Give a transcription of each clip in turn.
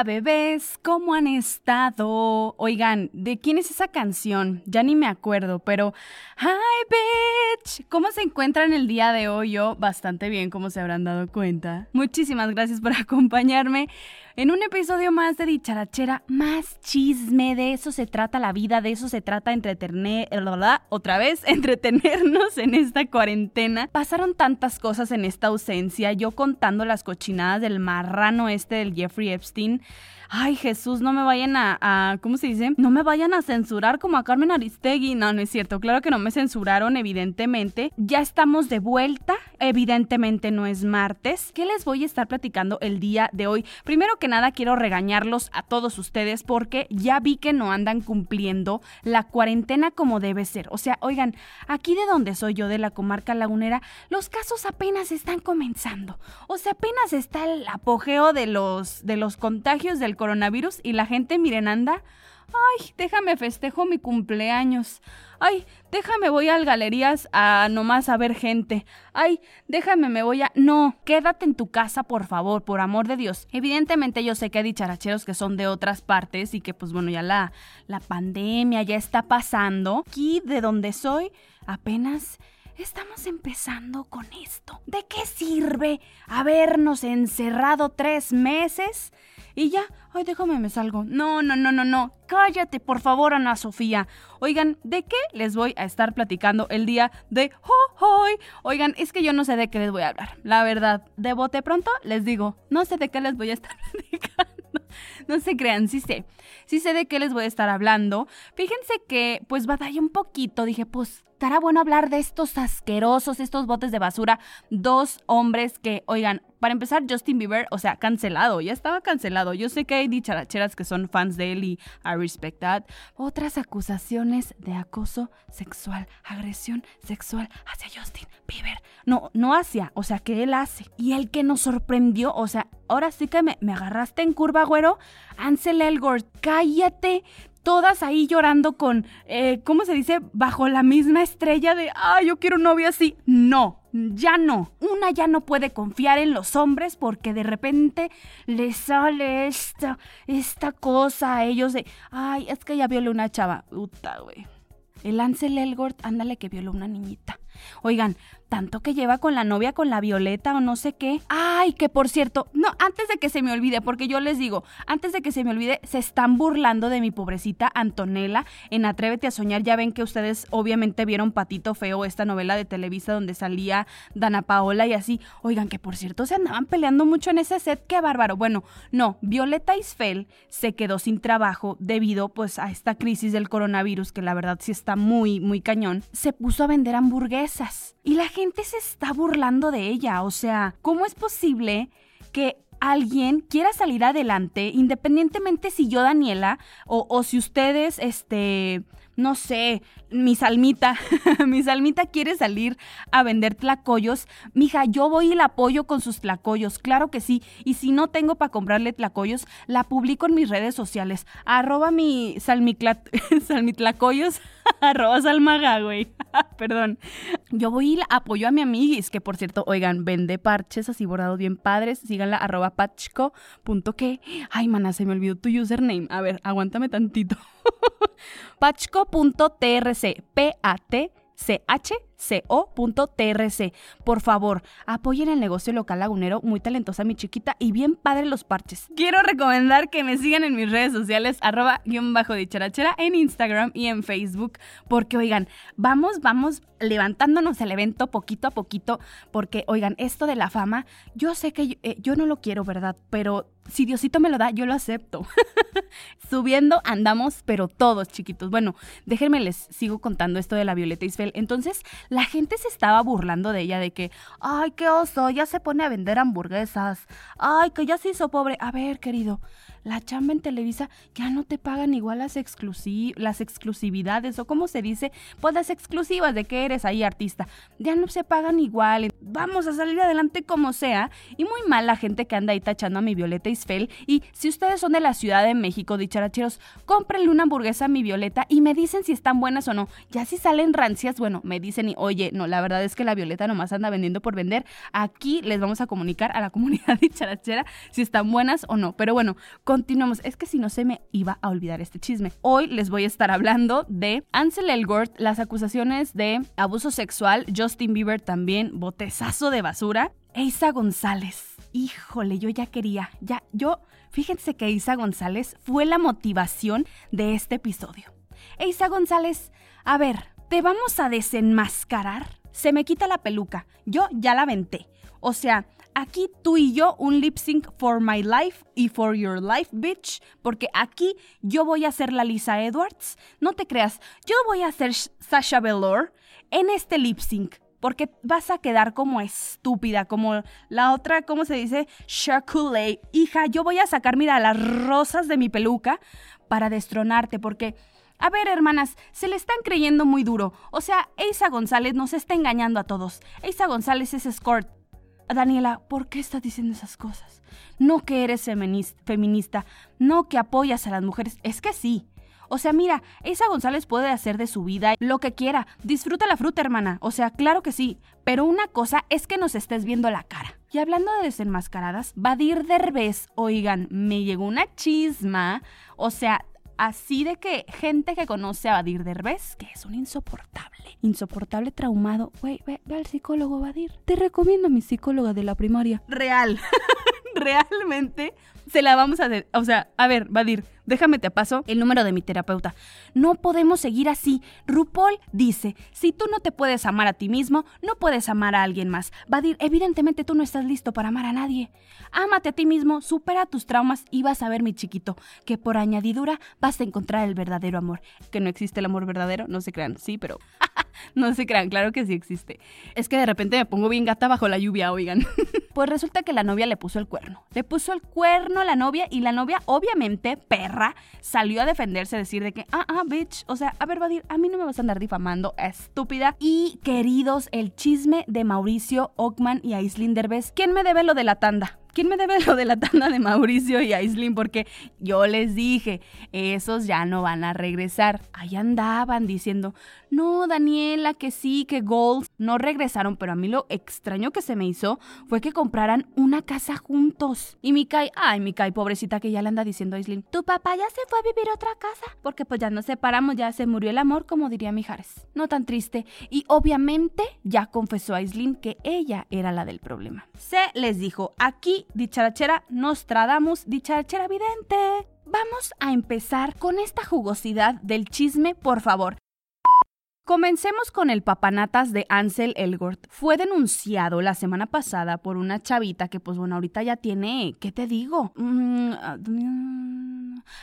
Bebés, ¿cómo han estado? Oigan, ¿de quién es esa canción? Ya ni me acuerdo, pero Hi bitch, ¿cómo se encuentran el día de hoy? Yo bastante bien, como se habrán dado cuenta. Muchísimas gracias por acompañarme en un episodio más de Dicharachera, más chisme, de eso se trata la vida, de eso se trata entretener, otra vez, entretenernos en esta cuarentena. Pasaron tantas cosas en esta ausencia, yo contando las cochinadas del marrano este del Jeffrey Epstein ay Jesús, no me vayan a, ¿cómo se dice? No me vayan a censurar como a Carmen Aristegui. No, no es cierto, claro que no me censuraron, evidentemente. Ya estamos de vuelta, evidentemente no es martes. ¿Qué les voy a estar platicando el día de hoy? Primero que nada quiero regañarlos a todos ustedes porque ya vi que no andan cumpliendo la cuarentena como debe ser. O sea, oigan, aquí de donde soy yo, de la comarca lagunera, los casos apenas están comenzando. O sea, apenas está el apogeo de los, de los contagios del coronavirus y la gente, miren, anda. Ay, déjame festejo mi cumpleaños. Ay, déjame voy al galerías a nomás a ver gente. Ay, déjame me voy a... No, quédate en tu casa, por favor, por amor de Dios. Evidentemente yo sé que hay dicharacheros que son de otras partes y que pues bueno, ya la, la pandemia ya está pasando. Aquí de donde soy, apenas Estamos empezando con esto. ¿De qué sirve habernos encerrado tres meses? Y ya, ay, déjame me salgo. No, no, no, no, no. Cállate, por favor, Ana Sofía. Oigan, ¿de qué les voy a estar platicando el día de hoy? Oigan, es que yo no sé de qué les voy a hablar. La verdad, de bote pronto les digo, no sé de qué les voy a estar platicando. No se crean, sí sé. Sí sé de qué les voy a estar hablando. Fíjense que, pues, batallé un poquito. Dije, pues, estará bueno hablar de estos asquerosos, estos botes de basura. Dos hombres que, oigan, para empezar, Justin Bieber, o sea, cancelado, ya estaba cancelado. Yo sé que hay dicharacheras que son fans de él y I respect that. Otras acusaciones de acoso sexual, agresión sexual hacia Justin Bieber. No, no hacia, o sea, que él hace. Y el que nos sorprendió, o sea, ahora sí que me, me agarraste en curva, güero. Ansel Elgort, cállate todas ahí llorando con, eh, ¿cómo se dice? Bajo la misma estrella de, ah, yo quiero un novio así. No, ya no. Una ya no puede confiar en los hombres porque de repente le sale esta, esta cosa a ellos de, ay, es que ya violó una chava. Puta, güey. El Ansel Elgort, ándale que violó una niñita. Oigan, tanto que lleva con la novia, con la Violeta o no sé qué. Ay, que por cierto, no, antes de que se me olvide, porque yo les digo, antes de que se me olvide, se están burlando de mi pobrecita Antonella en Atrévete a Soñar. Ya ven que ustedes obviamente vieron Patito Feo, esta novela de Televisa donde salía Dana Paola y así. Oigan, que por cierto se andaban peleando mucho en ese set, qué bárbaro. Bueno, no, Violeta Isfel se quedó sin trabajo debido pues a esta crisis del coronavirus, que la verdad sí está muy, muy cañón. Se puso a vender hamburguesas y la gente se está burlando de ella. O sea, ¿cómo es posible que alguien quiera salir adelante, independientemente si yo, Daniela, o, o si ustedes, este, no sé, mi salmita, mi salmita quiere salir a vender tlacoyos, mija, yo voy y la apoyo con sus tlacoyos, claro que sí, y si no tengo para comprarle tlacoyos, la publico en mis redes sociales, arroba mi salmitlacoyos, arroba salmaga, güey, perdón, yo voy y apoyo a mi amiguis, que por cierto, oigan, vende parches así bordados bien padres, síganla, arroba pachco.que, ay, mana, se me olvidó tu username, a ver, aguántame tantito. Pachco.trc, P-A-T chco.trc. Por favor, apoyen el negocio local lagunero, muy talentosa mi chiquita y bien padre los parches. Quiero recomendar que me sigan en mis redes sociales, arroba guion bajo dicharachera en Instagram y en Facebook, porque oigan, vamos, vamos levantándonos el evento poquito a poquito, porque oigan, esto de la fama, yo sé que yo, eh, yo no lo quiero, ¿verdad? Pero si Diosito me lo da, yo lo acepto. Subiendo andamos, pero todos chiquitos. Bueno, déjenme les sigo contando esto de la Violeta Isfel. Entonces, la gente se estaba burlando de ella de que, ay, qué oso, ya se pone a vender hamburguesas. Ay, que ya se hizo pobre. A ver, querido, la chamba en Televisa ya no te pagan igual las, las exclusividades o como se dice, pues las exclusivas de que eres ahí artista, ya no se pagan igual. Vamos a salir adelante como sea. Y muy mal la gente que anda ahí tachando a mi Violeta Isfel. Y si ustedes son de la Ciudad de México, dicharacheros, cómprenle una hamburguesa a mi Violeta y me dicen si están buenas o no. Ya si salen rancias, bueno, me dicen y oye, no, la verdad es que la Violeta nomás anda vendiendo por vender. Aquí les vamos a comunicar a la comunidad dicharachera si están buenas o no. Pero bueno, continuamos. Es que si no se me iba a olvidar este chisme. Hoy les voy a estar hablando de Ansel Elgort, las acusaciones de abuso sexual, Justin Bieber también, botezazo de basura, Eisa González. Híjole, yo ya quería, ya, yo, fíjense que Eisa González fue la motivación de este episodio. Eisa González, a ver, te vamos a desenmascarar. Se me quita la peluca, yo ya la venté. O sea, aquí tú y yo un lip sync for my life y for your life, bitch, porque aquí yo voy a ser la Lisa Edwards. No te creas, yo voy a ser Sasha Velour en este lip sync. Porque vas a quedar como estúpida, como la otra, ¿cómo se dice? Shakulay. Hija, yo voy a sacar, mira, las rosas de mi peluca para destronarte, porque a ver, hermanas, se le están creyendo muy duro. O sea, Eisa González nos está engañando a todos. Eisa González es escort. Daniela, ¿por qué estás diciendo esas cosas? No que eres feminista, no que apoyas a las mujeres, es que sí. O sea, mira, esa González puede hacer de su vida lo que quiera. Disfruta la fruta, hermana. O sea, claro que sí. Pero una cosa es que nos estés viendo la cara. Y hablando de desenmascaradas, Badir Derbez, oigan, me llegó una chisma. O sea, así de que gente que conoce a Badir Derbez, que es un insoportable, insoportable traumado, güey, ve, ve, al psicólogo Badir. Te recomiendo a mi psicóloga de la primaria. Real. Realmente se la vamos a... o sea, a ver, Badir, Déjame te paso el número de mi terapeuta. No podemos seguir así. RuPaul dice, si tú no te puedes amar a ti mismo, no puedes amar a alguien más. Vadir, evidentemente tú no estás listo para amar a nadie. Ámate a ti mismo, supera tus traumas y vas a ver, mi chiquito, que por añadidura vas a encontrar el verdadero amor. Que no existe el amor verdadero, no se crean, sí, pero no se crean, claro que sí existe. Es que de repente me pongo bien gata bajo la lluvia, oigan. pues resulta que la novia le puso el cuerno. Le puso el cuerno a la novia y la novia, obviamente, perra, salió a defenderse, a decir de que, ah, ah, bitch, o sea, a ver, Vadir, a mí no me vas a andar difamando, estúpida. Y queridos, el chisme de Mauricio Ockman y Aislinn Derbez. ¿Quién me debe lo de la tanda? ¿Quién me debe lo de la tanda de Mauricio y Aislinn? Porque yo les dije, esos ya no van a regresar. Ahí andaban diciendo, no, Daniela, que sí, que Gold. No regresaron, pero a mí lo extraño que se me hizo fue que compraran una casa juntos. Y Mikai, ay, Mikai, pobrecita que ya le anda diciendo a Aislinn, tu papá ya se fue a vivir otra casa. Porque pues ya nos separamos, ya se murió el amor, como diría Mijares. No tan triste. Y obviamente ya confesó a Aislinn que ella era la del problema. Se les dijo, aquí dicharachera Nostradamus, dicharachera vidente. Vamos a empezar con esta jugosidad del chisme, por favor. Comencemos con el papanatas de Ansel Elgort. Fue denunciado la semana pasada por una chavita que, pues bueno, ahorita ya tiene, ¿qué te digo? Mm, ah,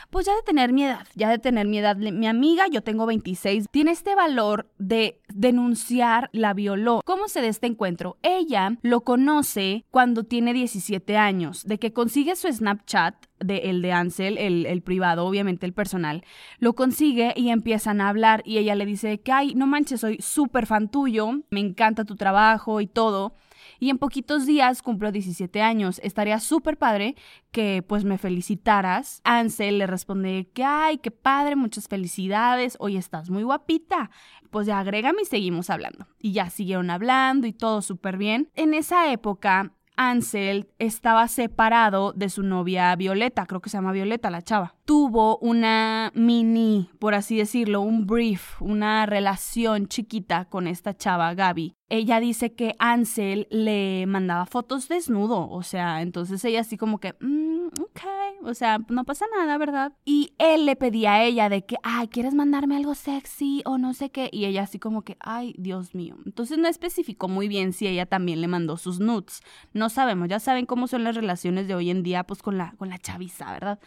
pues ya de tener mi edad, ya de tener mi edad. Mi amiga, yo tengo 26, tiene este valor de denunciar, la violó. ¿Cómo se da este encuentro? Ella lo conoce cuando tiene 17 años, de que consigue su Snapchat de el de Ansel, el, el, privado, obviamente el personal, lo consigue y empiezan a hablar y ella le dice que, ay, no manches, soy súper fan tuyo, me encanta tu trabajo y todo. Y en poquitos días cumplo 17 años. Estaría súper padre que pues me felicitaras. Ansel le responde que, ay, qué padre, muchas felicidades. Hoy estás muy guapita. Pues ya agrégame y seguimos hablando. Y ya siguieron hablando y todo súper bien. En esa época, Ansel estaba separado de su novia Violeta, creo que se llama Violeta la chava. Tuvo una mini, por así decirlo, un brief, una relación chiquita con esta chava Gaby. Ella dice que Ansel le mandaba fotos desnudo, o sea, entonces ella así como que, mm, ok, o sea, no pasa nada, ¿verdad? Y él le pedía a ella de que, ay, ¿quieres mandarme algo sexy o no sé qué? Y ella así como que, ay, Dios mío. Entonces no especificó muy bien si ella también le mandó sus nudes. No sabemos, ya saben cómo son las relaciones de hoy en día, pues con la, con la chaviza, ¿verdad?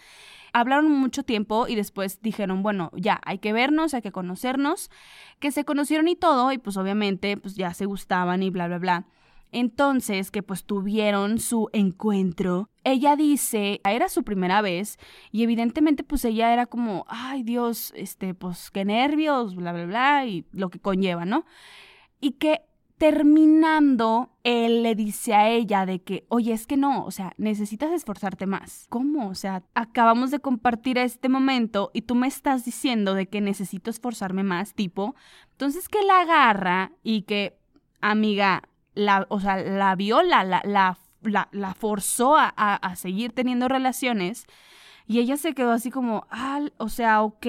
Hablaron mucho tiempo y después dijeron, bueno, ya, hay que vernos, hay que conocernos, que se conocieron y todo, y pues obviamente, pues ya se gustaban y bla, bla, bla. Entonces, que pues tuvieron su encuentro. Ella dice, era su primera vez y evidentemente pues ella era como, ay Dios, este, pues qué nervios, bla, bla, bla, y lo que conlleva, ¿no? Y que terminando, él le dice a ella de que, oye, es que no, o sea, necesitas esforzarte más. ¿Cómo? O sea, acabamos de compartir este momento y tú me estás diciendo de que necesito esforzarme más, tipo. Entonces que la agarra y que, amiga, la, o sea, la viola, la, la, la, forzó a, a, seguir teniendo relaciones. Y ella se quedó así como, ah, o sea, ok,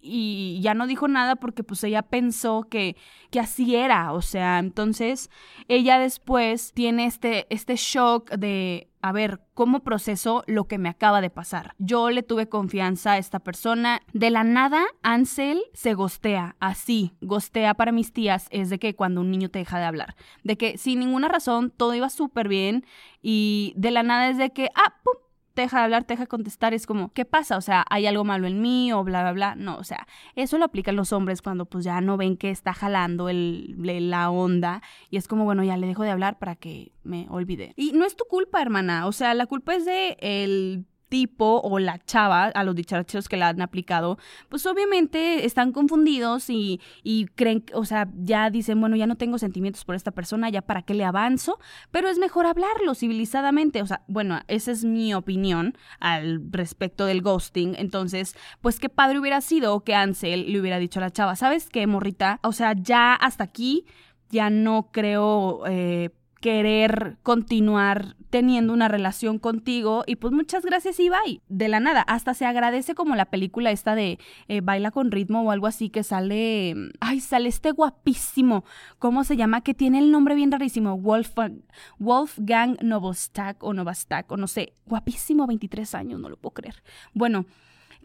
y ya no dijo nada porque pues ella pensó que, que así era, o sea, entonces ella después tiene este, este shock de, a ver, ¿cómo proceso lo que me acaba de pasar? Yo le tuve confianza a esta persona. De la nada, Ansel se gostea, así. Gostea para mis tías es de que cuando un niño te deja de hablar. De que sin ninguna razón todo iba súper bien y de la nada es de que, ah, pum, deja de hablar, te deja de contestar, es como, ¿qué pasa? O sea, ¿hay algo malo en mí o bla, bla, bla? No, o sea, eso lo aplican los hombres cuando pues ya no ven que está jalando el, la onda y es como, bueno, ya le dejo de hablar para que me olvide. Y no es tu culpa, hermana, o sea, la culpa es de el tipo o la chava, a los dicharachos que la han aplicado, pues obviamente están confundidos y, y, creen, o sea, ya dicen, bueno, ya no tengo sentimientos por esta persona, ya para qué le avanzo, pero es mejor hablarlo civilizadamente, o sea, bueno, esa es mi opinión al respecto del ghosting, entonces, pues qué padre hubiera sido que Ansel le hubiera dicho a la chava, ¿sabes qué, morrita? O sea, ya hasta aquí, ya no creo... Eh, querer continuar teniendo una relación contigo y pues muchas gracias y bye. De la nada, hasta se agradece como la película esta de eh, Baila con ritmo o algo así que sale, ay, sale este guapísimo, ¿cómo se llama? Que tiene el nombre bien rarísimo, Wolfgang, Wolfgang Novostak o Novostak o no sé, guapísimo, 23 años, no lo puedo creer. Bueno,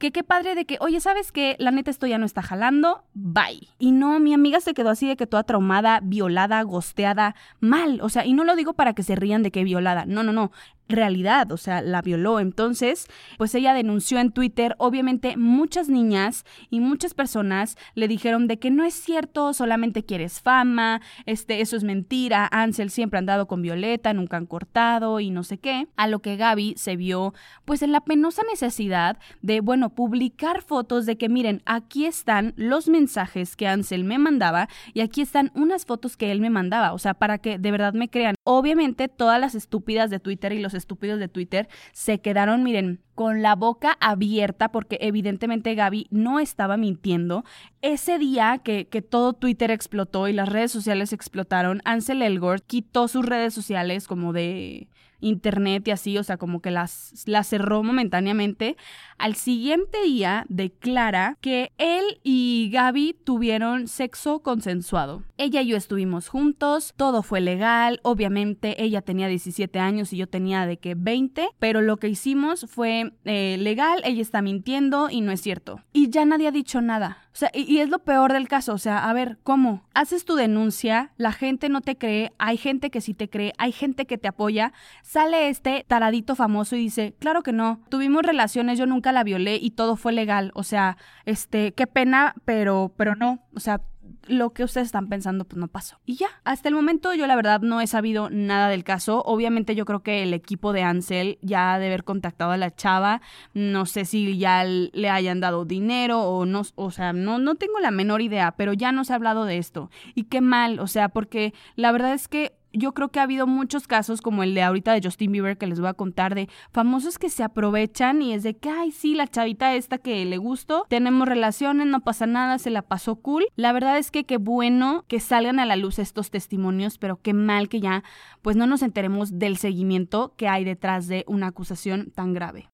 que qué padre de que, oye, ¿sabes qué? La neta esto ya no está jalando, bye. Y no, mi amiga se quedó así de que toda traumada, violada, gosteada, mal. O sea, y no lo digo para que se rían de que violada, no, no, no realidad, o sea, la violó. Entonces, pues ella denunció en Twitter, obviamente muchas niñas y muchas personas le dijeron de que no es cierto, solamente quieres fama, este, eso es mentira, Ansel siempre ha andado con Violeta, nunca han cortado y no sé qué. A lo que Gaby se vio pues en la penosa necesidad de, bueno, publicar fotos de que miren, aquí están los mensajes que Ansel me mandaba y aquí están unas fotos que él me mandaba, o sea, para que de verdad me crean. Obviamente todas las estúpidas de Twitter y los estúpidos de Twitter se quedaron, miren, con la boca abierta porque evidentemente Gaby no estaba mintiendo. Ese día que, que, todo Twitter explotó y las redes sociales explotaron, Ansel Elgort quitó sus redes sociales como de internet y así, o sea, como que las, las cerró momentáneamente. Al siguiente día declara que él y Gaby tuvieron sexo consensuado. Ella y yo estuvimos juntos, todo fue legal, obviamente ella tenía 17 años y yo tenía de que 20, pero lo que hicimos fue eh, legal, ella está mintiendo y no es cierto. Y ya nadie ha dicho nada. O sea, y, es lo peor del caso. O sea, a ver, ¿cómo? Haces tu denuncia, la gente no te cree, hay gente que sí te cree, hay gente que te apoya. Sale este taradito famoso y dice, claro que no, tuvimos relaciones, yo nunca la violé y todo fue legal. O sea, este, qué pena, pero, pero no. O sea, lo que ustedes están pensando pues no pasó. Y ya, hasta el momento yo la verdad no he sabido nada del caso. Obviamente yo creo que el equipo de Ansel ya ha de haber contactado a la chava. No sé si ya le hayan dado dinero o no, o sea, no, no tengo la menor idea, pero ya no se ha hablado de esto. Y qué mal, o sea, porque la verdad es que yo creo que ha habido muchos casos como el de ahorita de Justin Bieber que les voy a contar de famosos que se aprovechan y es de que, ay, sí, la chavita esta que le gustó, tenemos relaciones, no pasa nada, se la pasó cool. La verdad es que qué bueno que salgan a la luz estos testimonios, pero qué mal que ya pues no nos enteremos del seguimiento que hay detrás de una acusación tan grave.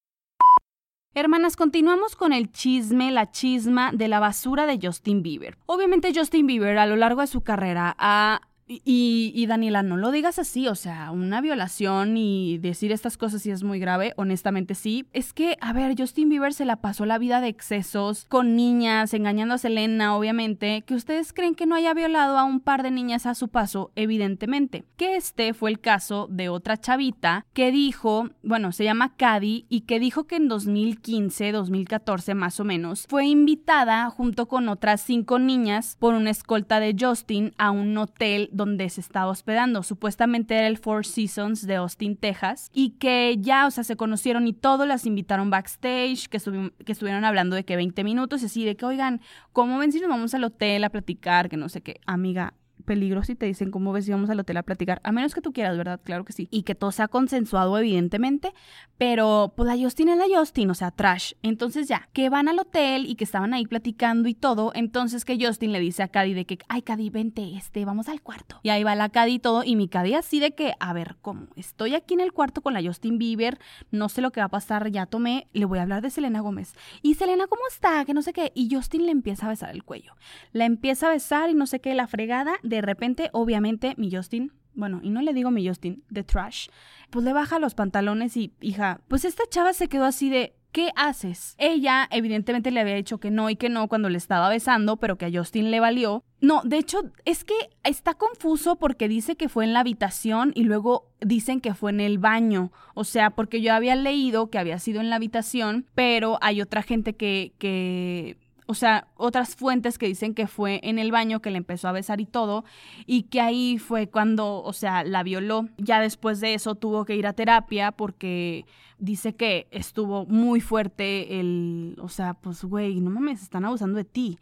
Hermanas, continuamos con el chisme, la chisma de la basura de Justin Bieber. Obviamente Justin Bieber a lo largo de su carrera ha y, Daniela, no lo digas así, o sea, una violación y decir estas cosas sí es muy grave, honestamente sí. Es que, a ver, Justin Bieber se la pasó la vida de excesos con niñas, engañando a Selena, obviamente, que ustedes creen que no haya violado a un par de niñas a su paso, evidentemente. Que este fue el caso de otra chavita que dijo, bueno, se llama Cady, y que dijo que en 2015, 2014 más o menos, fue invitada junto con otras cinco niñas por una escolta de Justin a un hotel donde se estaba hospedando. Supuestamente era el Four Seasons de Austin, Texas, y que ya, o sea, se conocieron y todos las invitaron backstage, que, que estuvieron hablando de que 20 minutos, y así de que, oigan, ¿cómo ven si nos vamos al hotel a platicar? Que no sé qué, amiga, peligro si te dicen cómo ves si vamos al hotel a platicar, a menos que tú quieras, ¿verdad? Claro que sí. Y que todo sea consensuado, evidentemente, pero pues la Justin es la Justin, o sea, trash. Entonces ya, que van al hotel y que estaban ahí platicando y todo, entonces que Justin le dice a Cady de que, ay, Cady, vente, este, vamos al cuarto. Y ahí va la Cady y todo, y mi Cady así de que, a ver, ¿cómo? Estoy aquí en el cuarto con la Justin Bieber, no sé lo que va a pasar, ya tomé, le voy a hablar de Selena Gómez. Y Selena, ¿cómo está? Que no sé qué. Y Justin le empieza a besar el cuello. La empieza a besar y no sé qué, la fregada. De repente, obviamente, mi Justin bueno, y no le digo mi Justin, de trash, pues le baja los pantalones y, hija, pues esta chava se quedó así de, ¿qué haces? Ella evidentemente le había dicho que no y que no cuando le estaba besando, pero que a Justin le valió. No, de hecho, es que está confuso porque dice que fue en la habitación y luego dicen que fue en el baño. O sea, porque yo había leído que había sido en la habitación, pero hay otra gente que, que o sea, otras fuentes que dicen que fue en el baño que le empezó a besar y todo, y que ahí fue cuando, o sea, la violó. Ya después de eso tuvo que ir a terapia porque dice que estuvo muy fuerte el, o sea, pues, güey, no mames, están abusando de ti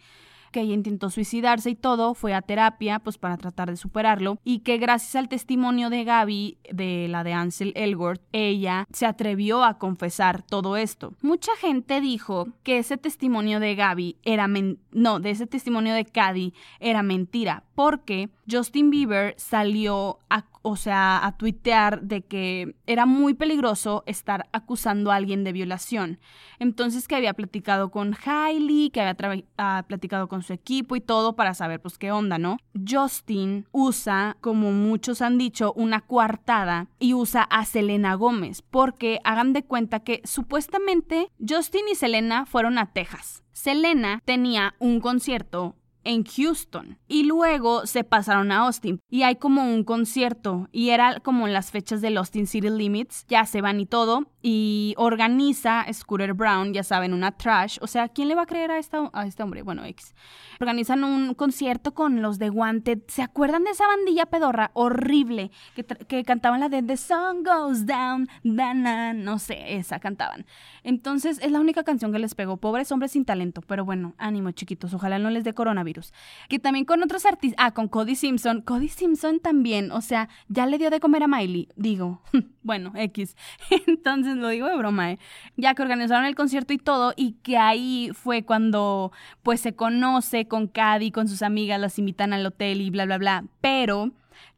que ella intentó suicidarse y todo, fue a terapia pues para tratar de superarlo y que gracias al testimonio de Gaby, de la de Ansel Elgort, ella se atrevió a confesar todo esto. Mucha gente dijo que ese testimonio de Gaby era no, de ese testimonio de era mentira, porque Justin Bieber salió a o sea, a tuitear de que era muy peligroso estar acusando a alguien de violación. Entonces que había platicado con Hailey, que había ah, platicado con su equipo y todo para saber pues qué onda, ¿no? Justin usa, como muchos han dicho, una coartada y usa a Selena Gómez, porque hagan de cuenta que supuestamente Justin y Selena fueron a Texas. Selena tenía un concierto en Houston y luego se pasaron a Austin y hay como un concierto y era como en las fechas del Austin City Limits, ya se van y todo y organiza Scooter Brown, ya saben, una trash, o sea, ¿quién le va a creer a, a este hombre? Bueno, X. Organizan un concierto con los de Wanted, ¿se acuerdan de esa bandilla pedorra horrible que, que cantaban la de The Sun Goes Down, Dana, no sé, esa cantaban. Entonces es la única canción que les pegó, pobres hombres sin talento, pero bueno, ánimo chiquitos, ojalá no les dé coronavirus. Que también con otros artistas, ah, con Cody Simpson, Cody Simpson también, o sea, ya le dio de comer a Miley, digo, bueno, X. Entonces lo digo de broma, ¿eh? Ya que organizaron el concierto y todo, y que ahí fue cuando pues se conoce con Cady, con sus amigas, las invitan al hotel y bla, bla, bla. Pero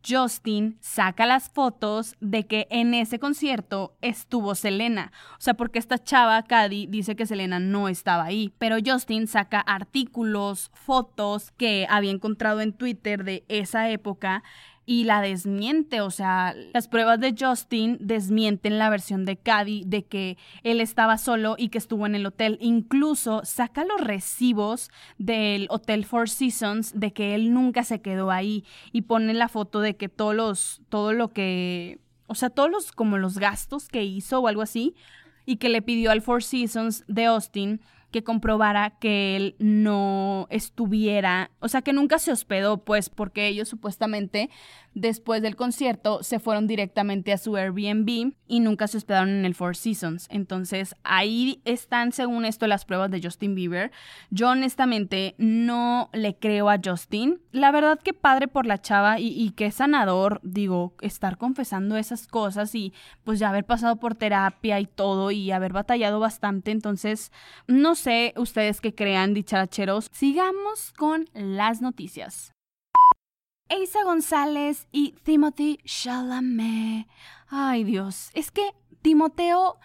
Justin saca las fotos de que en ese concierto estuvo Selena. O sea, porque esta chava, Cady, dice que Selena no estaba ahí. Pero Justin saca artículos, fotos que había encontrado en Twitter de esa época y la desmiente, o sea, las pruebas de Justin desmienten la versión de Cady de que él estaba solo y que estuvo en el hotel. Incluso saca los recibos del Hotel Four Seasons de que él nunca se quedó ahí y pone la foto de que todos los, todo lo que, o sea, todos los, como los gastos que hizo o algo así y que le pidió al Four Seasons de Austin que comprobara que él no estuviera, o sea, que nunca se hospedó, pues, porque ellos supuestamente después del concierto se fueron directamente a su Airbnb y nunca se hospedaron en el Four Seasons. Entonces ahí están, según esto, las pruebas de Justin Bieber. Yo honestamente no le creo a Justin. La verdad que padre por la chava y, y que sanador, digo, estar confesando esas cosas y pues ya haber pasado por terapia y todo y haber batallado bastante. Entonces, no sé ustedes que crean, dicharacheros. Sigamos con las noticias. Eisa González y Timothy Chalamet. Ay Dios, es que Timoteo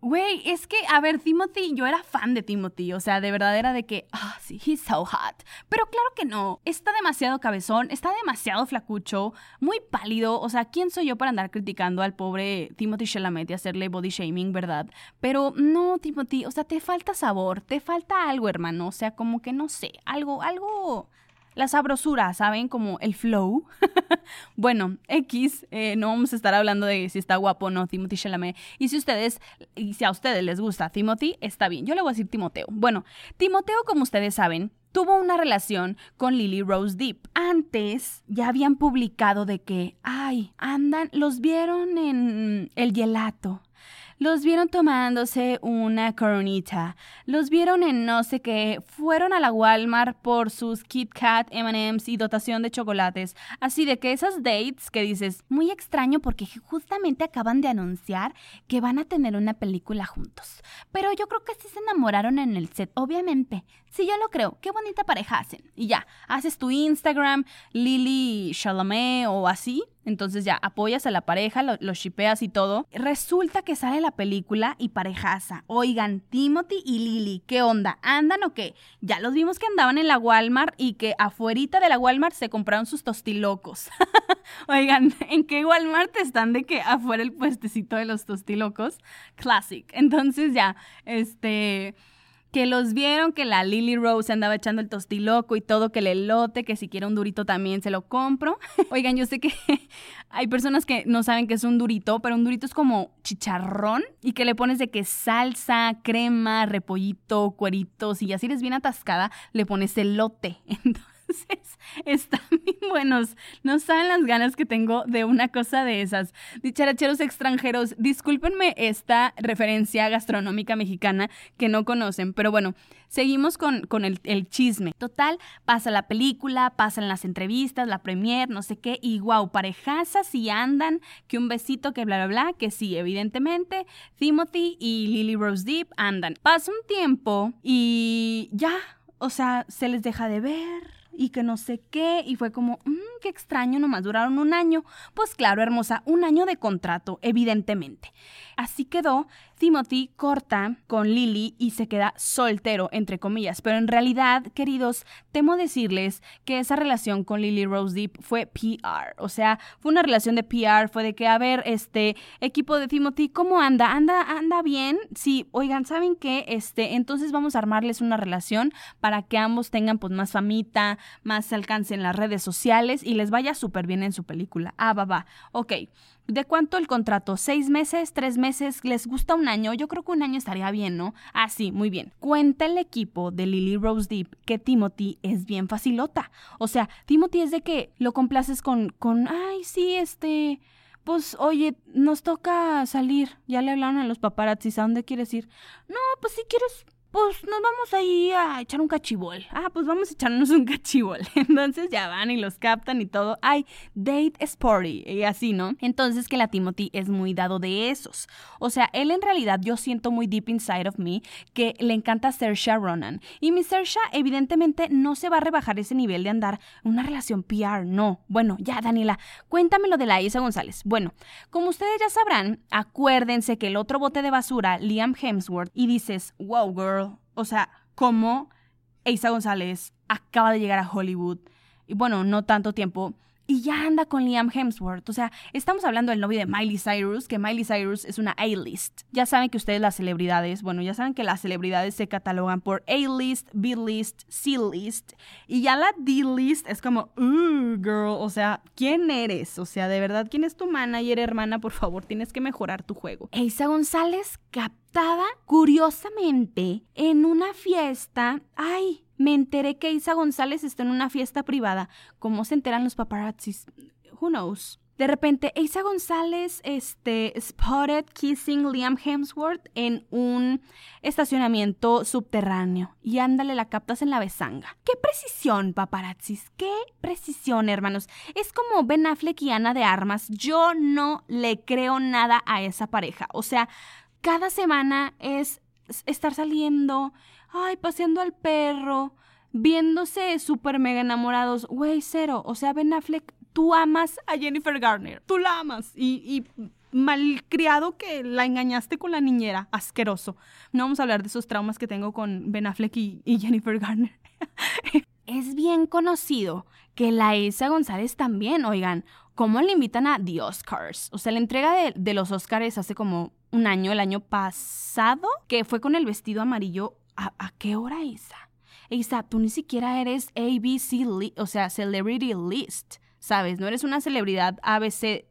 Güey, es que, a ver, Timothy, yo era fan de Timothy, o sea, de verdad era de que, ah, sí, he's so hot. Pero claro que no, está demasiado cabezón, está demasiado flacucho, muy pálido, o sea, ¿quién soy yo para andar criticando al pobre Timothy Chalamet y hacerle body shaming, verdad? Pero no, Timothy, o sea, te falta sabor, te falta algo, hermano, o sea, como que no sé, algo, algo la sabrosura, ¿saben? Como el flow. bueno, X, eh, no vamos a estar hablando de si está guapo o no Timothy Chalamet. Y si ustedes, y si a ustedes les gusta Timothy, está bien. Yo le voy a decir Timoteo. Bueno, Timoteo, como ustedes saben, tuvo una relación con Lily Rose Deep. Antes ya habían publicado de que, ay, andan, los vieron en el gelato los vieron tomándose una coronita, los vieron en no sé qué, fueron a la Walmart por sus Kit Kat, MMs y dotación de chocolates. Así de que esas dates que dices, muy extraño porque justamente acaban de anunciar que van a tener una película juntos. Pero yo creo que sí se enamoraron en el set, obviamente. Sí, yo lo creo. Qué bonita pareja hacen. Y ya, haces tu Instagram, Lily Chalamet o así. Entonces ya apoyas a la pareja, lo, lo shipeas y todo. Resulta que sale la película y parejaza. Oigan, Timothy y Lily, ¿qué onda? ¿Andan o qué? Ya los vimos que andaban en la Walmart y que afuerita de la Walmart se compraron sus tostilocos. Oigan, ¿en qué Walmart están de que afuera el puestecito de los tostilocos? Classic. Entonces ya, este que los vieron, que la Lily Rose andaba echando el tostiloco y todo, que el elote, que si quiere un durito también se lo compro. Oigan, yo sé que hay personas que no saben que es un durito, pero un durito es como chicharrón y que le pones de que salsa, crema, repollito, cueritos y así eres bien atascada, le pones elote. Entonces, entonces, están bien buenos. No saben las ganas que tengo de una cosa de esas. Dicharacheros extranjeros, discúlpenme esta referencia gastronómica mexicana que no conocen, pero bueno, seguimos con, con el, el, chisme. Total, pasa la película, pasan las entrevistas, la premier, no sé qué, y wow, parejazas y andan, que un besito, que bla, bla, bla, que sí, evidentemente, Timothy y Lily Rose Deep andan. Pasa un tiempo y ya, o sea, se les deja de ver y que no sé qué, y fue como, mmm, qué extraño, nomás duraron un año. Pues claro, hermosa, un año de contrato, evidentemente. Así quedó, Timothy corta con Lily y se queda soltero, entre comillas. Pero en realidad, queridos, temo decirles que esa relación con Lily Rose Deep fue PR. O sea, fue una relación de PR, fue de que, a ver, este equipo de Timothy, ¿cómo anda? ¿Anda, anda bien? Sí, oigan, ¿saben qué? Este, entonces vamos a armarles una relación para que ambos tengan pues más famita, más alcance en las redes sociales y les vaya súper bien en su película. Ah, va, va. Ok. ¿De cuánto el contrato? ¿Seis meses? ¿Tres meses? ¿Les gusta un año? Yo creo que un año estaría bien, ¿no? Ah, sí, muy bien. Cuenta el equipo de Lily Rose Deep que Timothy es bien facilota. O sea, Timothy es de que lo complaces con, con, ay, sí, este, pues, oye, nos toca salir. Ya le hablaron a los paparazzis, ¿a dónde quieres ir? No, pues si quieres pues nos vamos ahí a echar un cachibol. Ah, pues vamos a echarnos un cachibol. Entonces ya van y los captan y todo. Ay, date sporty y así, ¿no? Entonces que la Timothy es muy dado de esos. O sea, él en realidad yo siento muy deep inside of me que le encanta Saoirse Ronan. Y mi Saoirse evidentemente no se va a rebajar ese nivel de andar una relación PR, no. Bueno, ya Daniela, cuéntame lo de la Isa González. Bueno, como ustedes ya sabrán, acuérdense que el otro bote de basura, Liam Hemsworth, y dices, wow girl, o sea, cómo Eiza González acaba de llegar a Hollywood. Y bueno, no tanto tiempo y ya anda con Liam Hemsworth. O sea, estamos hablando del novio de Miley Cyrus, que Miley Cyrus es una A-list. Ya saben que ustedes las celebridades, bueno, ya saben que las celebridades se catalogan por A-list, B-list, C-list. Y ya la D-list es como, uh, girl, o sea, ¿quién eres? O sea, de verdad, ¿quién es tu manager, hermana? Por favor, tienes que mejorar tu juego. Eisa González captada, curiosamente, en una fiesta. Ay, me enteré que Isa González está en una fiesta privada. ¿Cómo se enteran los paparazzis? Who knows? De repente, Isa González este, spotted kissing Liam Hemsworth en un estacionamiento subterráneo. Y ándale, la captas en la besanga. ¡Qué precisión, paparazzis! ¡Qué precisión, hermanos! Es como Ben Affleck y Ana de Armas. Yo no le creo nada a esa pareja. O sea, cada semana es estar saliendo, ay, paseando al perro, viéndose súper mega enamorados. Güey, cero. O sea, Ben Affleck, tú amas a Jennifer Garner. Tú la amas. Y, malcriado que la engañaste con la niñera. Asqueroso. No vamos a hablar de esos traumas que tengo con Ben Affleck y, Jennifer Garner. es bien conocido que la Isa González también, oigan, ¿cómo le invitan a The Oscars? O sea, la entrega de, de los Oscars hace como un año, el año pasado, que fue con el vestido amarillo ¿A, qué hora, Isa? Isa, tú ni siquiera eres ABC, o sea, Celebrity List, ¿sabes? No eres una celebridad ABC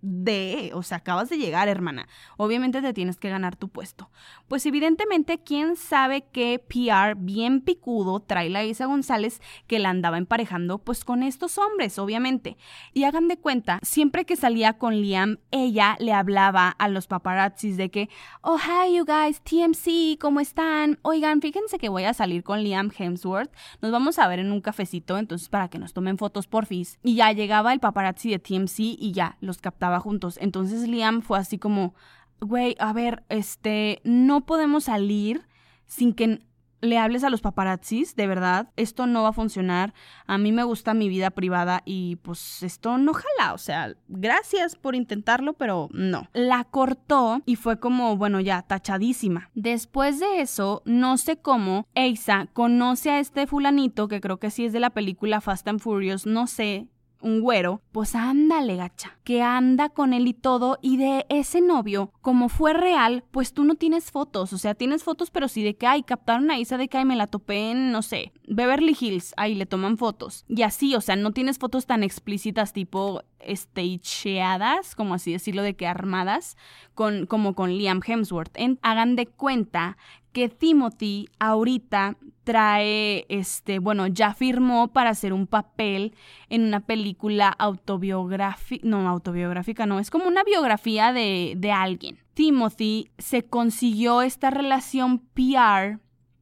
de, o sea, acabas de llegar, hermana. Obviamente te tienes que ganar tu puesto. Pues evidentemente, quién sabe qué PR bien picudo trae la Isa González que la andaba emparejando pues con estos hombres, obviamente. Y hagan de cuenta, siempre que salía con Liam, ella le hablaba a los paparazzis de que, oh, hi you guys, TMC, ¿cómo están? Oigan, fíjense que voy a salir con Liam Hemsworth, nos vamos a ver en un cafecito, entonces para que nos tomen fotos porfis. Y ya llegaba el paparazzi de TMC y ya los captaba juntos. Entonces Liam fue así como, güey, a ver, este, no podemos salir sin que le hables a los paparazzis, de verdad, esto no va a funcionar. A mí me gusta mi vida privada y pues esto no jala, o sea, gracias por intentarlo, pero no. La cortó y fue como, bueno, ya tachadísima. Después de eso, no sé cómo, Eisa conoce a este fulanito que creo que sí es de la película Fast and Furious, no sé un güero, pues ándale, gacha, que anda con él y todo, y de ese novio, como fue real, pues tú no tienes fotos, o sea, tienes fotos, pero sí de que, ay, captaron a Isa de que, me la topé en, no sé, Beverly Hills, ahí le toman fotos, y así, o sea, no tienes fotos tan explícitas tipo stageadas, como así decirlo, de que armadas, con, como con Liam Hemsworth. hagan de cuenta que Timothy ahorita trae, este, bueno, ya firmó para hacer un papel en una película autobiográfica, no, autobiográfica, no, es como una biografía de, de alguien. Timothy se consiguió esta relación PR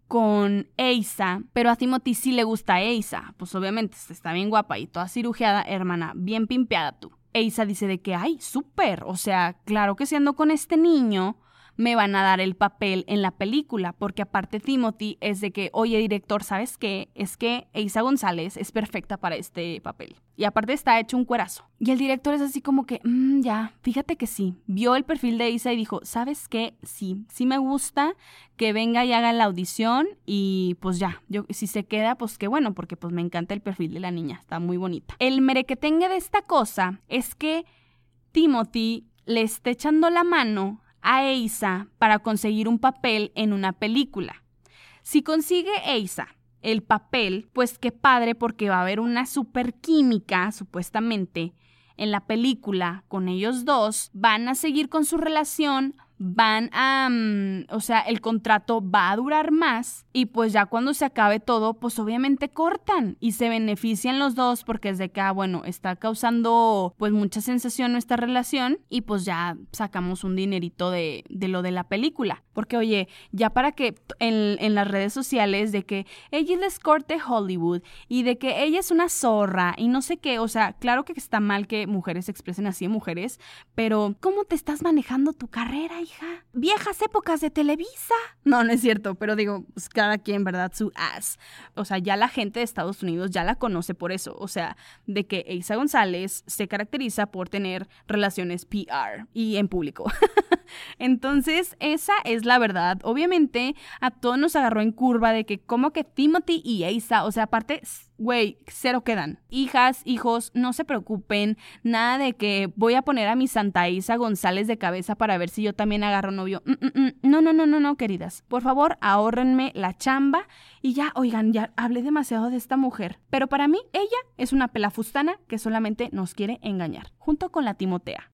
con Eisa, pero a Timothy sí le gusta Eisa, pues obviamente está bien guapa y toda cirugiada, hermana, bien pimpeada tú. Eisa dice de que, ay, súper, o sea, claro que siendo con este niño, me van a dar el papel en la película, porque aparte Timothy es de que, oye director, ¿sabes qué? Es que Eisa González es perfecta para este papel. Y aparte está hecho un cuerazo. Y el director es así como que, mm, ya, fíjate que sí. Vio el perfil de Isa y dijo, ¿sabes qué? Sí, sí me gusta que venga y haga la audición y pues ya, yo si se queda, pues qué bueno, porque pues me encanta el perfil de la niña, está muy bonita. El merequetengue de esta cosa es que Timothy le está echando la mano a Eisa para conseguir un papel en una película. Si consigue Eisa el papel, pues qué padre porque va a haber una super química, supuestamente, en la película con ellos dos. Van a seguir con su relación, van a, mm, o sea, el contrato va a durar más y pues ya cuando se acabe todo, pues obviamente cortan y se benefician los dos porque es de que, ah, bueno, está causando pues mucha sensación nuestra relación y pues ya sacamos un dinerito de, de lo de la película. Porque oye, ya para que en, en las redes sociales de que ella es la escorte Hollywood y de que ella es una zorra y no sé qué, o sea, claro que está mal que mujeres se expresen así mujeres, pero ¿cómo te estás manejando tu carrera, Viejas épocas de Televisa. No, no es cierto, pero digo, pues cada quien, ¿verdad? Su ass. O sea, ya la gente de Estados Unidos ya la conoce por eso. O sea, de que Isa González se caracteriza por tener relaciones PR y en público. Entonces, esa es la verdad. Obviamente, a todos nos agarró en curva de que como que Timothy y Isa, o sea, aparte güey, cero quedan. Hijas, hijos, no se preocupen, nada de que voy a poner a mi Santa Isa González de cabeza para ver si yo también agarro novio. Mm, mm, mm. No, no, no, no, no, queridas. Por favor, ahórrenme la chamba y ya, oigan, ya hablé demasiado de esta mujer. Pero para mí, ella es una pelafustana que solamente nos quiere engañar, junto con la Timotea.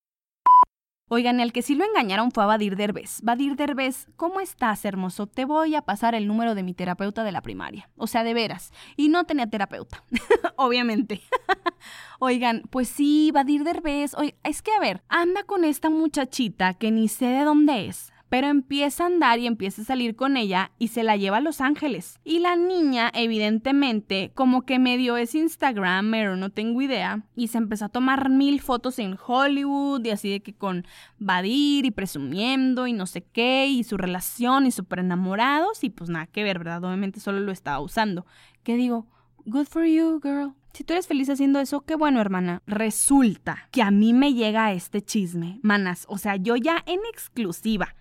Oigan, el que sí lo engañaron fue a Badir Derbez. Badir Derbez, ¿cómo estás, hermoso? Te voy a pasar el número de mi terapeuta de la primaria. O sea, de veras. Y no tenía terapeuta, obviamente. Oigan, pues sí, Badir Derbez. Oye, es que a ver, anda con esta muchachita que ni sé de dónde es pero empieza a andar y empieza a salir con ella y se la lleva a Los Ángeles. Y la niña, evidentemente, como que medio es Instagram, pero no tengo idea, y se empezó a tomar mil fotos en Hollywood y así de que con Badir y presumiendo y no sé qué, y su relación y súper enamorados, y pues nada que ver, ¿verdad? Obviamente solo lo estaba usando. ¿Qué digo? Good for you, girl. Si tú eres feliz haciendo eso, qué bueno, hermana. Resulta que a mí me llega este chisme, manas. O sea, yo ya en exclusiva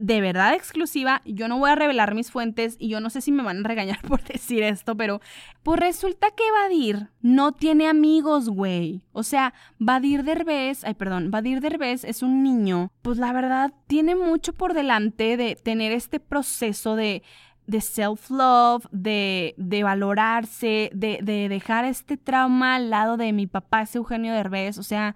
de verdad exclusiva. Yo no voy a revelar mis fuentes y yo no sé si me van a regañar por decir esto, pero pues resulta que Badir no tiene amigos, güey. O sea, Badir Derbez, ay, perdón, Badir Derbez es un niño, pues la verdad tiene mucho por delante de tener este proceso de de self-love, de, de, valorarse, de, de dejar este trauma al lado de mi papá, ese Eugenio Derbez. O sea,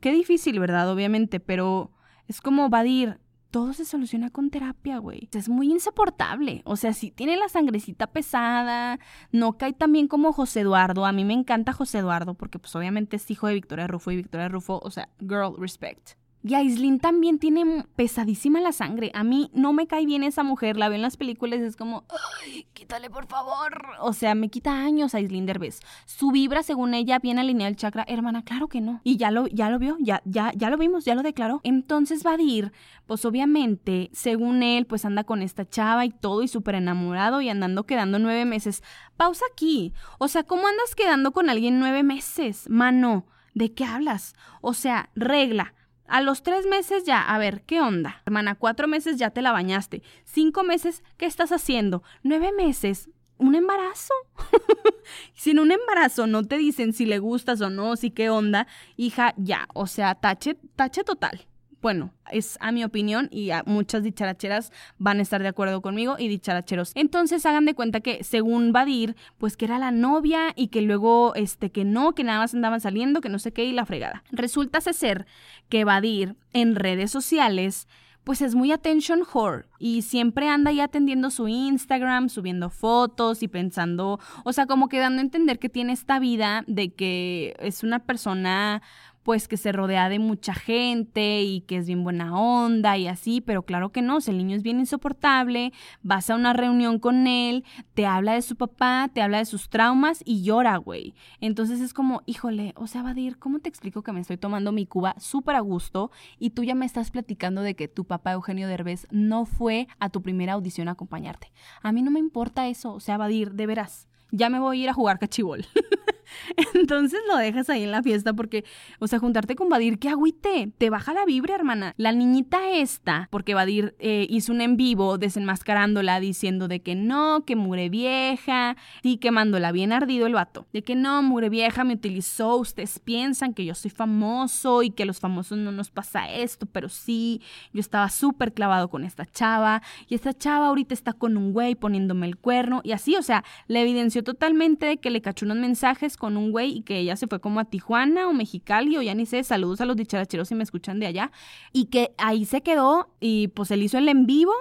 Qué difícil, ¿verdad? Obviamente, pero es como Vadir, todo se soluciona con terapia, güey. Es muy insoportable. O sea, si tiene la sangrecita pesada, no cae tan bien como José Eduardo. A mí me encanta José Eduardo porque pues obviamente es hijo de Victoria Rufo y Victoria Rufo, o sea, girl respect. Y Aislinn también tiene pesadísima la sangre. A mí no me cae bien esa mujer. La veo en las películas es como, ¡ay, quítale por favor! O sea, me quita años Aislinn Derbez. Su vibra, según ella, bien alineada el chakra. Hermana, claro que no. Y ya lo, ya lo vio, ya, ya, ya lo vimos, ya lo declaró. Entonces Vadir, pues obviamente, según él, pues anda con esta chava y todo y súper enamorado y andando quedando nueve meses. Pausa aquí. O sea, ¿cómo andas quedando con alguien nueve meses? Mano, ¿de qué hablas? O sea, regla a los tres meses ya, a ver, ¿qué onda? Hermana, cuatro meses ya te la bañaste. Cinco meses, ¿qué estás haciendo? Nueve meses, un embarazo. si en un embarazo no te dicen si le gustas o no, si qué onda, hija, ya, o sea, tache, tache total bueno, es a mi opinión y a muchas dicharacheras van a estar de acuerdo conmigo y dicharacheros. Entonces hagan de cuenta que según Vadir, pues que era la novia y que luego, este, que no, que nada más andaban saliendo, que no sé qué y la fregada. Resulta ser que Vadir en redes sociales pues es muy attention whore y siempre anda ahí atendiendo su Instagram, subiendo fotos y pensando, o sea, como que dando a entender que tiene esta vida de que es una persona pues que se rodea de mucha gente y que es bien buena onda y así, pero claro que no, si el niño es bien insoportable, vas a una reunión con él, te habla de su papá, te habla de sus traumas y llora, güey. Entonces es como, híjole, o sea, Vadir, ¿cómo te explico que me estoy tomando mi cuba súper a gusto y tú ya me estás platicando de que tu papá Eugenio Derbez no fue a tu primera audición a acompañarte? A mí no me importa eso, o sea, Vadir, de veras, ya me voy a ir a jugar cachibol. Entonces lo dejas ahí en la fiesta porque, o sea, juntarte con Vadir, que agüite, te baja la vibra, hermana. La niñita esta, porque Vadir eh, hizo un en vivo desenmascarándola diciendo de que no, que mure vieja, y quemándola bien ardido el vato, de que no, mure vieja me utilizó, ustedes piensan que yo soy famoso y que a los famosos no nos pasa esto, pero sí, yo estaba súper clavado con esta chava y esta chava ahorita está con un güey poniéndome el cuerno y así, o sea, le evidenció totalmente que le cachó unos mensajes con un güey y que ella se fue como a Tijuana o Mexicali o ya ni sé, saludos a los dicharacheros si me escuchan de allá, y que ahí se quedó y pues él hizo el en vivo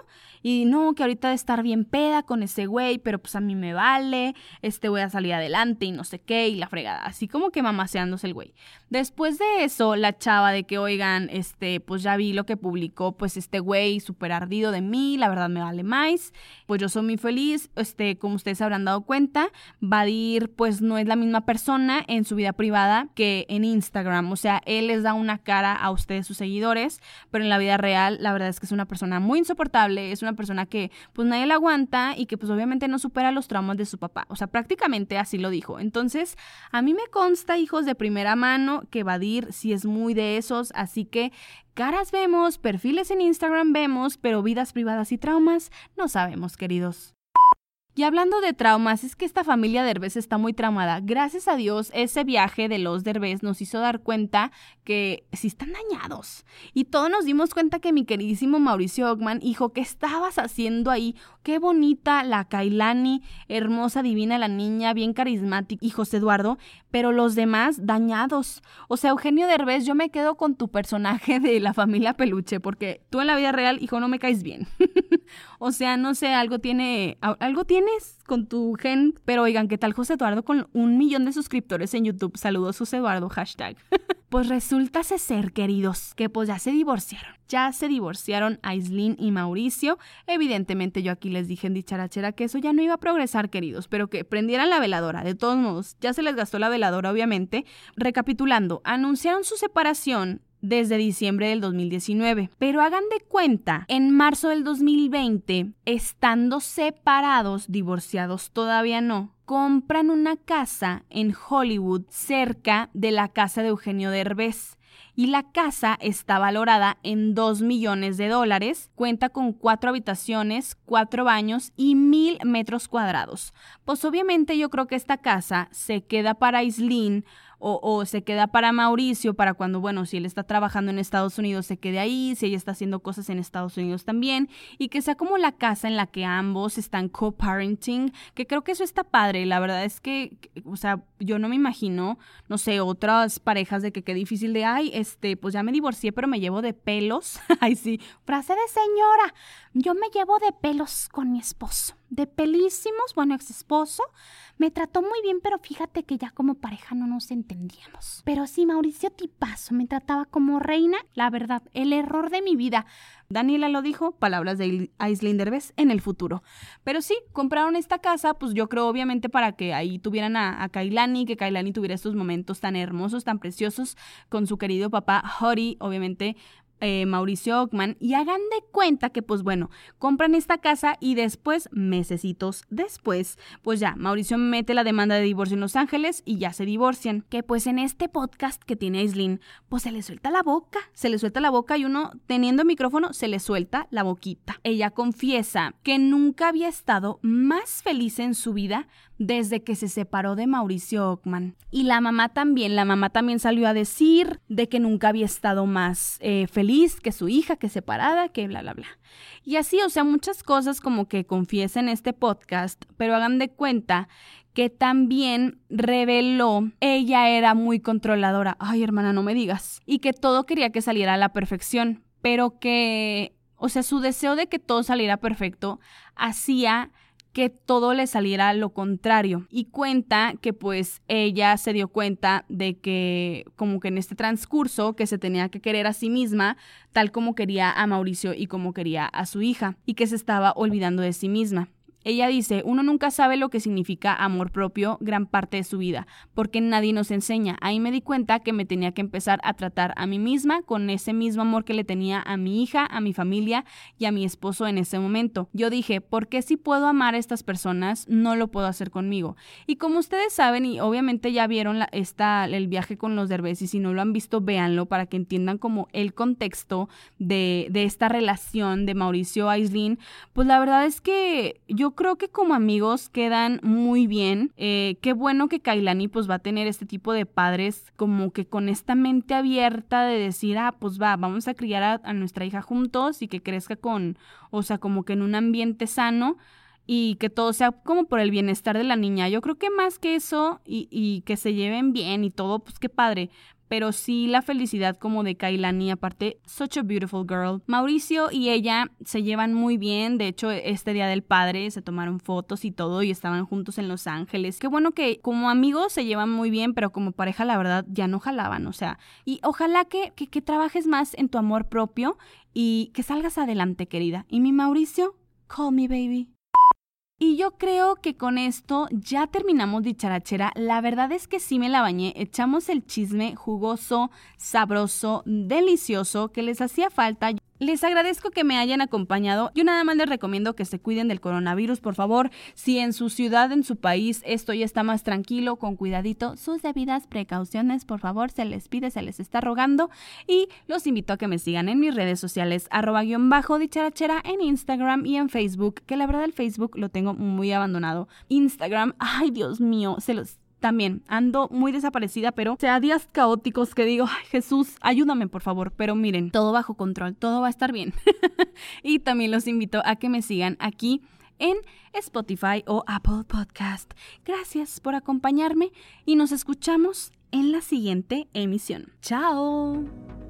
y no, que ahorita de estar bien peda con ese güey, pero pues a mí me vale, este voy a salir adelante y no sé qué, y la fregada, así como que mamaseándose el güey. Después de eso, la chava de que, oigan, este, pues ya vi lo que publicó, pues este güey súper ardido de mí, la verdad me vale más, pues yo soy muy feliz, este, como ustedes habrán dado cuenta, Vadir pues no es la misma persona en su vida privada que en Instagram. O sea, él les da una cara a ustedes, sus seguidores, pero en la vida real, la verdad es que es una persona muy insoportable, es una persona que pues nadie la aguanta y que pues obviamente no supera los traumas de su papá. O sea, prácticamente así lo dijo. Entonces, a mí me consta, hijos de primera mano, que Vadir sí es muy de esos, así que caras vemos, perfiles en Instagram vemos, pero vidas privadas y traumas no sabemos, queridos. Y hablando de traumas, es que esta familia Derbez está muy traumada. Gracias a Dios, ese viaje de los Derbez nos hizo dar cuenta que sí están dañados. Y todos nos dimos cuenta que mi queridísimo Mauricio Ogman, hijo, ¿qué estabas haciendo ahí? Qué bonita la Kailani, hermosa, divina la niña, bien carismática, y José Eduardo, pero los demás dañados. O sea, Eugenio Derbez, yo me quedo con tu personaje de la familia Peluche, porque tú en la vida real, hijo, no me caes bien. o sea, no sé, algo tiene, algo con tu gen, pero oigan, ¿qué tal José Eduardo con un millón de suscriptores en YouTube? Saludos José Eduardo, hashtag. pues resulta ser, queridos, que pues ya se divorciaron. Ya se divorciaron Aislinn y Mauricio. Evidentemente yo aquí les dije en dicharachera que eso ya no iba a progresar, queridos, pero que prendieran la veladora. De todos modos, ya se les gastó la veladora, obviamente. Recapitulando, anunciaron su separación desde diciembre del 2019. Pero hagan de cuenta, en marzo del 2020, estando separados, divorciados todavía no, compran una casa en Hollywood cerca de la casa de Eugenio Derbez y la casa está valorada en 2 millones de dólares, cuenta con cuatro habitaciones, cuatro baños y mil metros cuadrados. Pues obviamente yo creo que esta casa se queda para Islin o, se queda para Mauricio, para cuando, bueno, si él está trabajando en Estados Unidos, se quede ahí, si ella está haciendo cosas en Estados Unidos también, y que sea como la casa en la que ambos están co-parenting, que creo que eso está padre, la verdad es que, o sea, yo no me imagino, no sé, otras parejas de que qué difícil de, ay, este, pues ya me divorcié, pero me llevo de pelos. Ay, sí, frase de señora. Yo me llevo de pelos con mi esposo. De pelísimos, bueno, ex esposo. Me trató muy bien, pero fíjate que ya como pareja no nos entendíamos. Pero sí, Mauricio Tipazo me trataba como reina. La verdad, el error de mi vida. Daniela lo dijo, palabras de Aislinn Derbez, en el futuro. Pero sí, compraron esta casa, pues yo creo obviamente para que ahí tuvieran a, a Kailani, que Kailani tuviera estos momentos tan hermosos, tan preciosos con su querido papá Hori, obviamente eh, Mauricio Ockman y hagan de cuenta que pues bueno, compran esta casa y después, mesecitos después, pues ya, Mauricio mete la demanda de divorcio en Los Ángeles y ya se divorcian. Que pues en este podcast que tiene Aislinn, pues se le suelta la boca, se le suelta la boca y uno teniendo micrófono se le suelta la boquita. Ella confiesa que nunca había estado más feliz en su vida desde que se separó de Mauricio Ockman. Y la mamá también, la mamá también salió a decir de que nunca había estado más eh, feliz que su hija, que separada, que bla, bla, bla. Y así, o sea, muchas cosas como que confiesa en este podcast, pero hagan de cuenta que también reveló ella era muy controladora. Ay, hermana, no me digas. Y que todo quería que saliera a la perfección, pero que, o sea, su deseo de que todo saliera perfecto hacía que todo le saliera lo contrario. Y cuenta que pues ella se dio cuenta de que como que en este transcurso que se tenía que querer a sí misma, tal como quería a Mauricio y como quería a su hija, y que se estaba olvidando de sí misma. Ella dice, uno nunca sabe lo que significa amor propio gran parte de su vida, porque nadie nos enseña. Ahí me di cuenta que me tenía que empezar a tratar a mí misma con ese mismo amor que le tenía a mi hija, a mi familia y a mi esposo en ese momento. Yo dije, ¿por qué si puedo amar a estas personas, no lo puedo hacer conmigo? Y como ustedes saben, y obviamente ya vieron la, esta, el viaje con los derbés, y si no lo han visto, véanlo para que entiendan como el contexto de, de esta relación de Mauricio Aislin, pues la verdad es que yo creo que como amigos quedan muy bien. Eh, qué bueno que Kailani pues va a tener este tipo de padres como que con esta mente abierta de decir, ah, pues va, vamos a criar a, a nuestra hija juntos y que crezca con, o sea, como que en un ambiente sano y que todo sea como por el bienestar de la niña. Yo creo que más que eso y, y, que se lleven bien y todo, pues qué padre pero sí la felicidad como de Kailani, aparte, such a beautiful girl. Mauricio y ella se llevan muy bien, de hecho, este día del padre se tomaron fotos y todo y estaban juntos en Los Ángeles. Qué bueno que como amigos se llevan muy bien, pero como pareja la verdad ya no jalaban, o sea, y ojalá que, que, que trabajes más en tu amor propio y que salgas adelante, querida. Y mi Mauricio, call me baby. Y yo creo que con esto ya terminamos dicharachera. La verdad es que sí me la bañé. Echamos el chisme jugoso, sabroso, delicioso que les hacía falta. Les agradezco que me hayan acompañado. Yo nada más les recomiendo que se cuiden del coronavirus, por favor. Si en su ciudad, en su país, esto ya está más tranquilo, con cuidadito, sus debidas precauciones, por favor, se les pide, se les está rogando. Y los invito a que me sigan en mis redes sociales, arroba guion bajo dicharachera en Instagram y en Facebook, que la verdad el Facebook lo tengo muy abandonado. Instagram, ay Dios mío, se los también ando muy desaparecida, pero sea días caóticos que digo, Jesús, ayúdame por favor, pero miren, todo bajo control, todo va a estar bien. y también los invito a que me sigan aquí en Spotify o Apple Podcast. Gracias por acompañarme y nos escuchamos en la siguiente emisión. Chao.